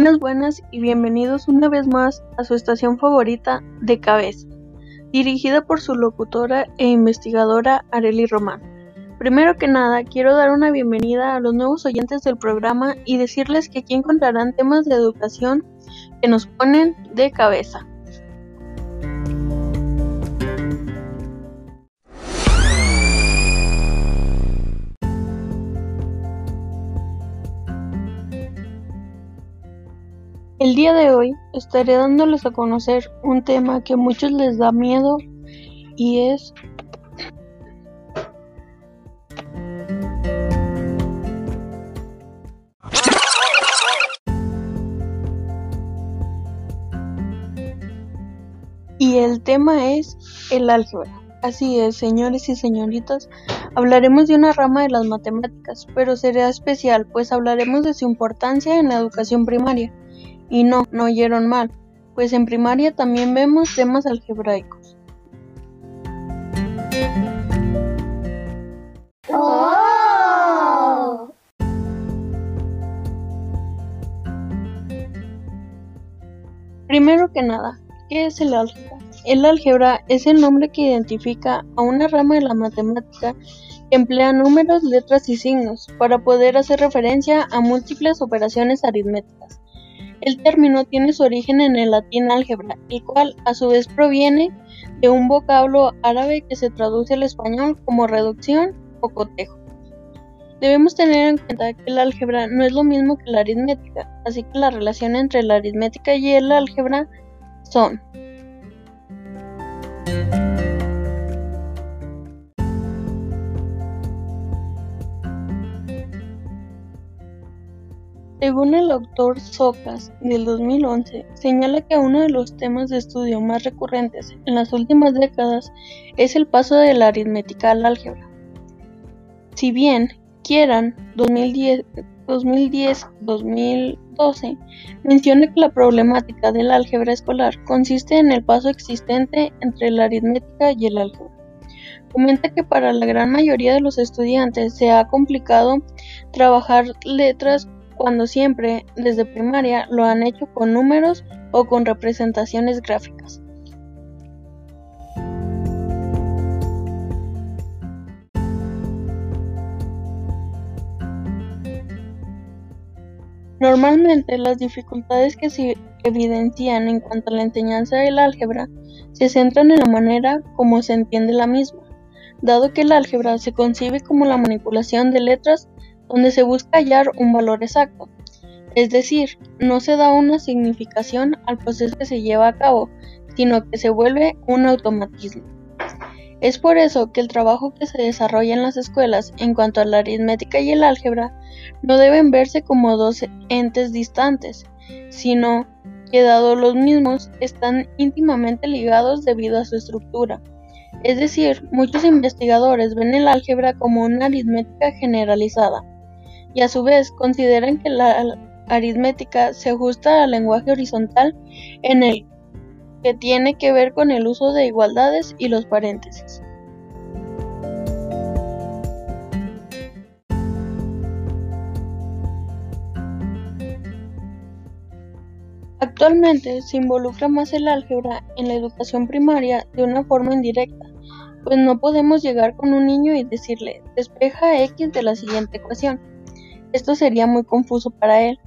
Buenas, buenas y bienvenidos una vez más a su estación favorita de cabeza, dirigida por su locutora e investigadora Areli Román. Primero que nada, quiero dar una bienvenida a los nuevos oyentes del programa y decirles que aquí encontrarán temas de educación que nos ponen de cabeza. El día de hoy estaré dándoles a conocer un tema que a muchos les da miedo y es y el tema es el álgebra. Así es, señores y señoritas, hablaremos de una rama de las matemáticas, pero será especial, pues hablaremos de su importancia en la educación primaria. Y no, no oyeron mal, pues en primaria también vemos temas algebraicos. Primero que nada, ¿qué es el álgebra? El álgebra es el nombre que identifica a una rama de la matemática que emplea números, letras y signos para poder hacer referencia a múltiples operaciones aritméticas. El término tiene su origen en el latín álgebra, el cual a su vez proviene de un vocablo árabe que se traduce al español como reducción o cotejo. Debemos tener en cuenta que el álgebra no es lo mismo que la aritmética, así que la relación entre la aritmética y el álgebra son Según el autor Socas del 2011, señala que uno de los temas de estudio más recurrentes en las últimas décadas es el paso de la aritmética al álgebra. Si bien Quieran 2010-2012 menciona que la problemática del álgebra escolar consiste en el paso existente entre la aritmética y el álgebra. Comenta que para la gran mayoría de los estudiantes se ha complicado trabajar letras cuando siempre, desde primaria, lo han hecho con números o con representaciones gráficas. Normalmente las dificultades que se evidencian en cuanto a la enseñanza del álgebra se centran en la manera como se entiende la misma, dado que el álgebra se concibe como la manipulación de letras donde se busca hallar un valor exacto. Es decir, no se da una significación al proceso que se lleva a cabo, sino que se vuelve un automatismo. Es por eso que el trabajo que se desarrolla en las escuelas en cuanto a la aritmética y el álgebra no deben verse como dos entes distantes, sino que dado los mismos están íntimamente ligados debido a su estructura. Es decir, muchos investigadores ven el álgebra como una aritmética generalizada, y a su vez consideran que la aritmética se ajusta al lenguaje horizontal en el que tiene que ver con el uso de igualdades y los paréntesis. Actualmente se involucra más el álgebra en la educación primaria de una forma indirecta, pues no podemos llegar con un niño y decirle despeja x de la siguiente ecuación, esto sería muy confuso para él,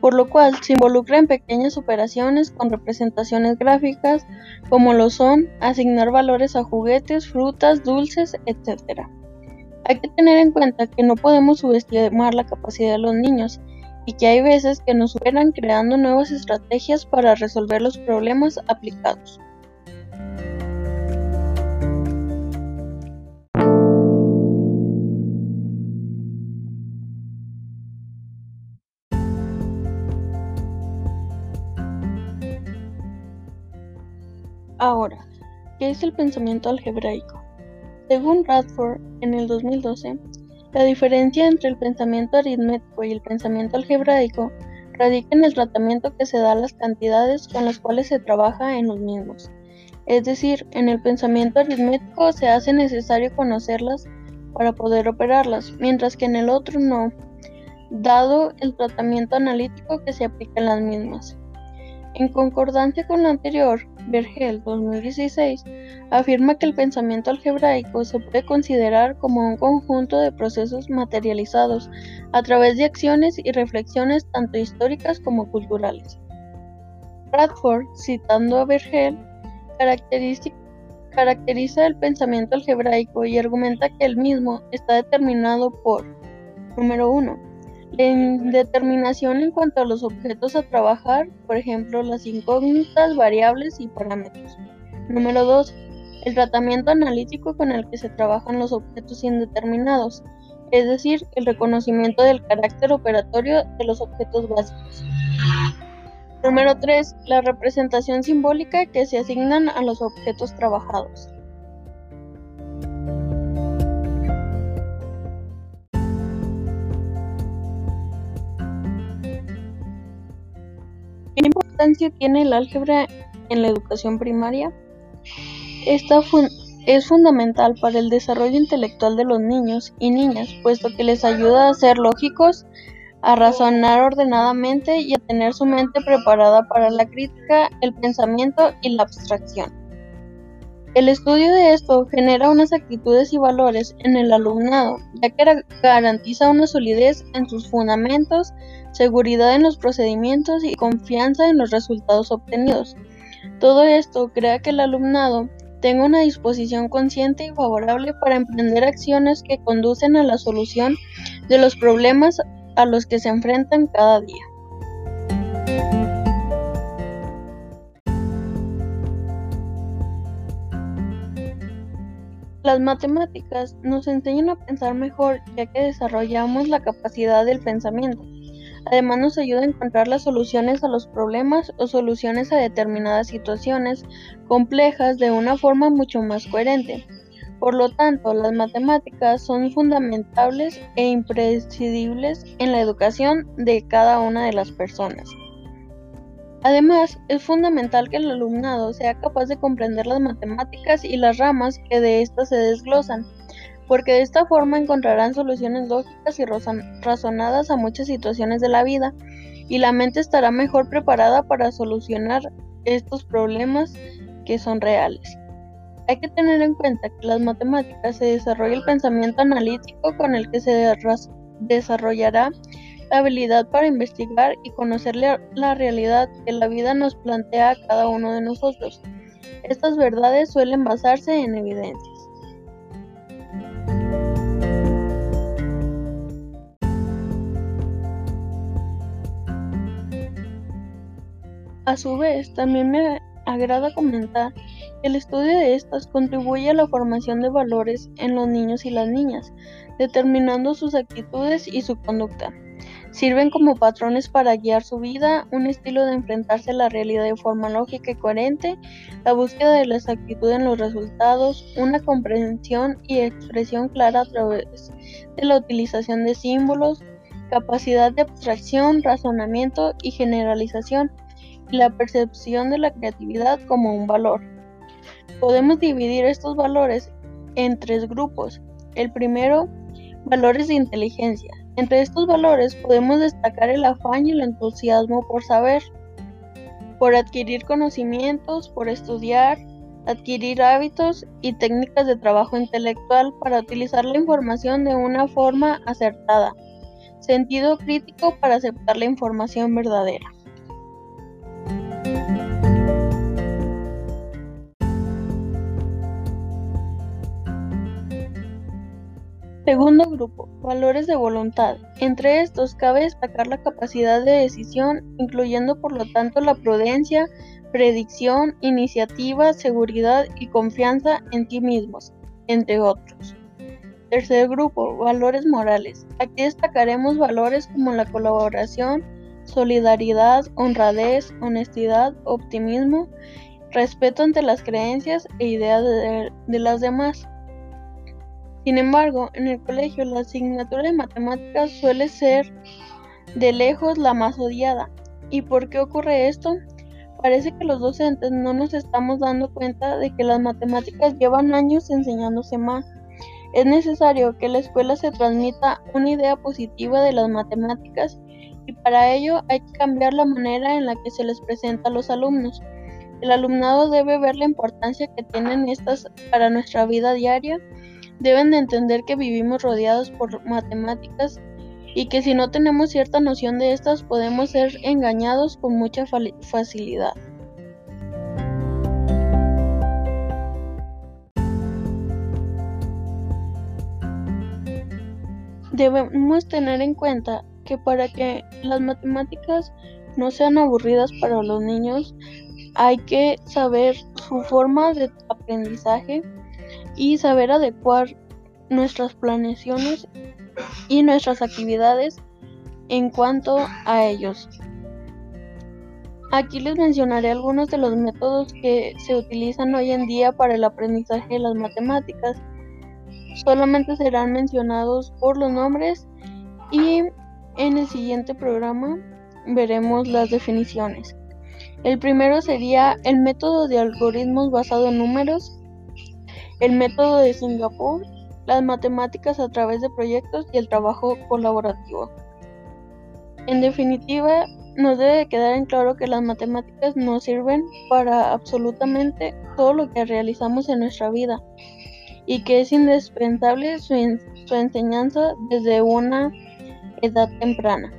por lo cual se involucra en pequeñas operaciones con representaciones gráficas como lo son asignar valores a juguetes, frutas, dulces, etc. Hay que tener en cuenta que no podemos subestimar la capacidad de los niños y que hay veces que nos superan creando nuevas estrategias para resolver los problemas aplicados. Ahora, ¿qué es el pensamiento algebraico? Según Radford, en el 2012, la diferencia entre el pensamiento aritmético y el pensamiento algebraico radica en el tratamiento que se da a las cantidades con las cuales se trabaja en los mismos. Es decir, en el pensamiento aritmético se hace necesario conocerlas para poder operarlas, mientras que en el otro no. dado el tratamiento analítico que se aplica en las mismas. En concordancia con lo anterior, Vergel 2016 afirma que el pensamiento algebraico se puede considerar como un conjunto de procesos materializados a través de acciones y reflexiones tanto históricas como culturales. Bradford, citando a Vergel, caracteriza el pensamiento algebraico y argumenta que el mismo está determinado por, número 1, la indeterminación en cuanto a los objetos a trabajar, por ejemplo, las incógnitas, variables y parámetros. Número 2. El tratamiento analítico con el que se trabajan los objetos indeterminados, es decir, el reconocimiento del carácter operatorio de los objetos básicos. Número 3. La representación simbólica que se asignan a los objetos trabajados. Importancia tiene el álgebra en la educación primaria? Esta es fundamental para el desarrollo intelectual de los niños y niñas, puesto que les ayuda a ser lógicos, a razonar ordenadamente y a tener su mente preparada para la crítica, el pensamiento y la abstracción. El estudio de esto genera unas actitudes y valores en el alumnado, ya que garantiza una solidez en sus fundamentos, seguridad en los procedimientos y confianza en los resultados obtenidos. Todo esto crea que el alumnado tenga una disposición consciente y favorable para emprender acciones que conducen a la solución de los problemas a los que se enfrentan cada día. Las matemáticas nos enseñan a pensar mejor ya que desarrollamos la capacidad del pensamiento. Además nos ayuda a encontrar las soluciones a los problemas o soluciones a determinadas situaciones complejas de una forma mucho más coherente. Por lo tanto, las matemáticas son fundamentales e imprescindibles en la educación de cada una de las personas. Además, es fundamental que el alumnado sea capaz de comprender las matemáticas y las ramas que de éstas se desglosan, porque de esta forma encontrarán soluciones lógicas y razonadas a muchas situaciones de la vida, y la mente estará mejor preparada para solucionar estos problemas que son reales. Hay que tener en cuenta que las matemáticas se desarrolla el pensamiento analítico con el que se desarrollará la habilidad para investigar y conocer la realidad que la vida nos plantea a cada uno de nosotros. Estas verdades suelen basarse en evidencias. A su vez, también me agrada comentar que el estudio de estas contribuye a la formación de valores en los niños y las niñas, determinando sus actitudes y su conducta. Sirven como patrones para guiar su vida, un estilo de enfrentarse a la realidad de forma lógica y coherente, la búsqueda de la exactitud en los resultados, una comprensión y expresión clara a través de la utilización de símbolos, capacidad de abstracción, razonamiento y generalización, y la percepción de la creatividad como un valor. Podemos dividir estos valores en tres grupos. El primero, valores de inteligencia. Entre estos valores podemos destacar el afán y el entusiasmo por saber, por adquirir conocimientos, por estudiar, adquirir hábitos y técnicas de trabajo intelectual para utilizar la información de una forma acertada, sentido crítico para aceptar la información verdadera. Segundo grupo, valores de voluntad. Entre estos cabe destacar la capacidad de decisión, incluyendo por lo tanto la prudencia, predicción, iniciativa, seguridad y confianza en ti mismos, entre otros. Tercer grupo, valores morales. Aquí destacaremos valores como la colaboración, solidaridad, honradez, honestidad, optimismo, respeto ante las creencias e ideas de, de las demás. Sin embargo, en el colegio la asignatura de matemáticas suele ser de lejos la más odiada. ¿Y por qué ocurre esto? Parece que los docentes no nos estamos dando cuenta de que las matemáticas llevan años enseñándose mal Es necesario que la escuela se transmita una idea positiva de las matemáticas y para ello hay que cambiar la manera en la que se les presenta a los alumnos. El alumnado debe ver la importancia que tienen estas para nuestra vida diaria. Deben de entender que vivimos rodeados por matemáticas y que si no tenemos cierta noción de estas podemos ser engañados con mucha facilidad. Debemos tener en cuenta que para que las matemáticas no sean aburridas para los niños, hay que saber su forma de aprendizaje y saber adecuar nuestras planeaciones y nuestras actividades en cuanto a ellos. Aquí les mencionaré algunos de los métodos que se utilizan hoy en día para el aprendizaje de las matemáticas solamente serán mencionados por los nombres y en el siguiente programa veremos las definiciones. El primero sería el método de algoritmos basado en números, el método de Singapur, las matemáticas a través de proyectos y el trabajo colaborativo. En definitiva, nos debe quedar en claro que las matemáticas nos sirven para absolutamente todo lo que realizamos en nuestra vida y que es indispensable su, enseñanza desde una edad temprana.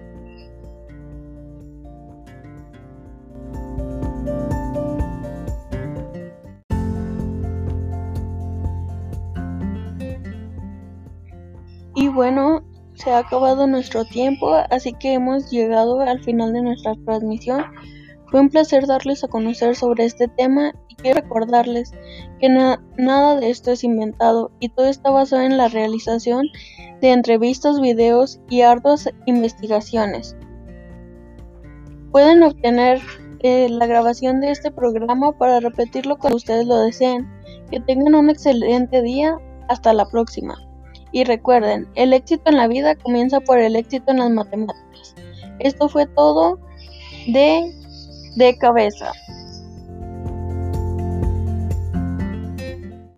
Bueno, se ha acabado nuestro tiempo, así que hemos llegado al final de nuestra transmisión. Fue un placer darles a conocer sobre este tema y quiero recordarles que nada de esto es inventado y todo está basado en la realización de entrevistas, videos y arduas investigaciones. Pueden obtener eh, la grabación de este programa para repetirlo cuando ustedes lo deseen. Que tengan un excelente día. Hasta la próxima. Y recuerden, el éxito en la vida comienza por el éxito en las matemáticas. Esto fue todo de de cabeza.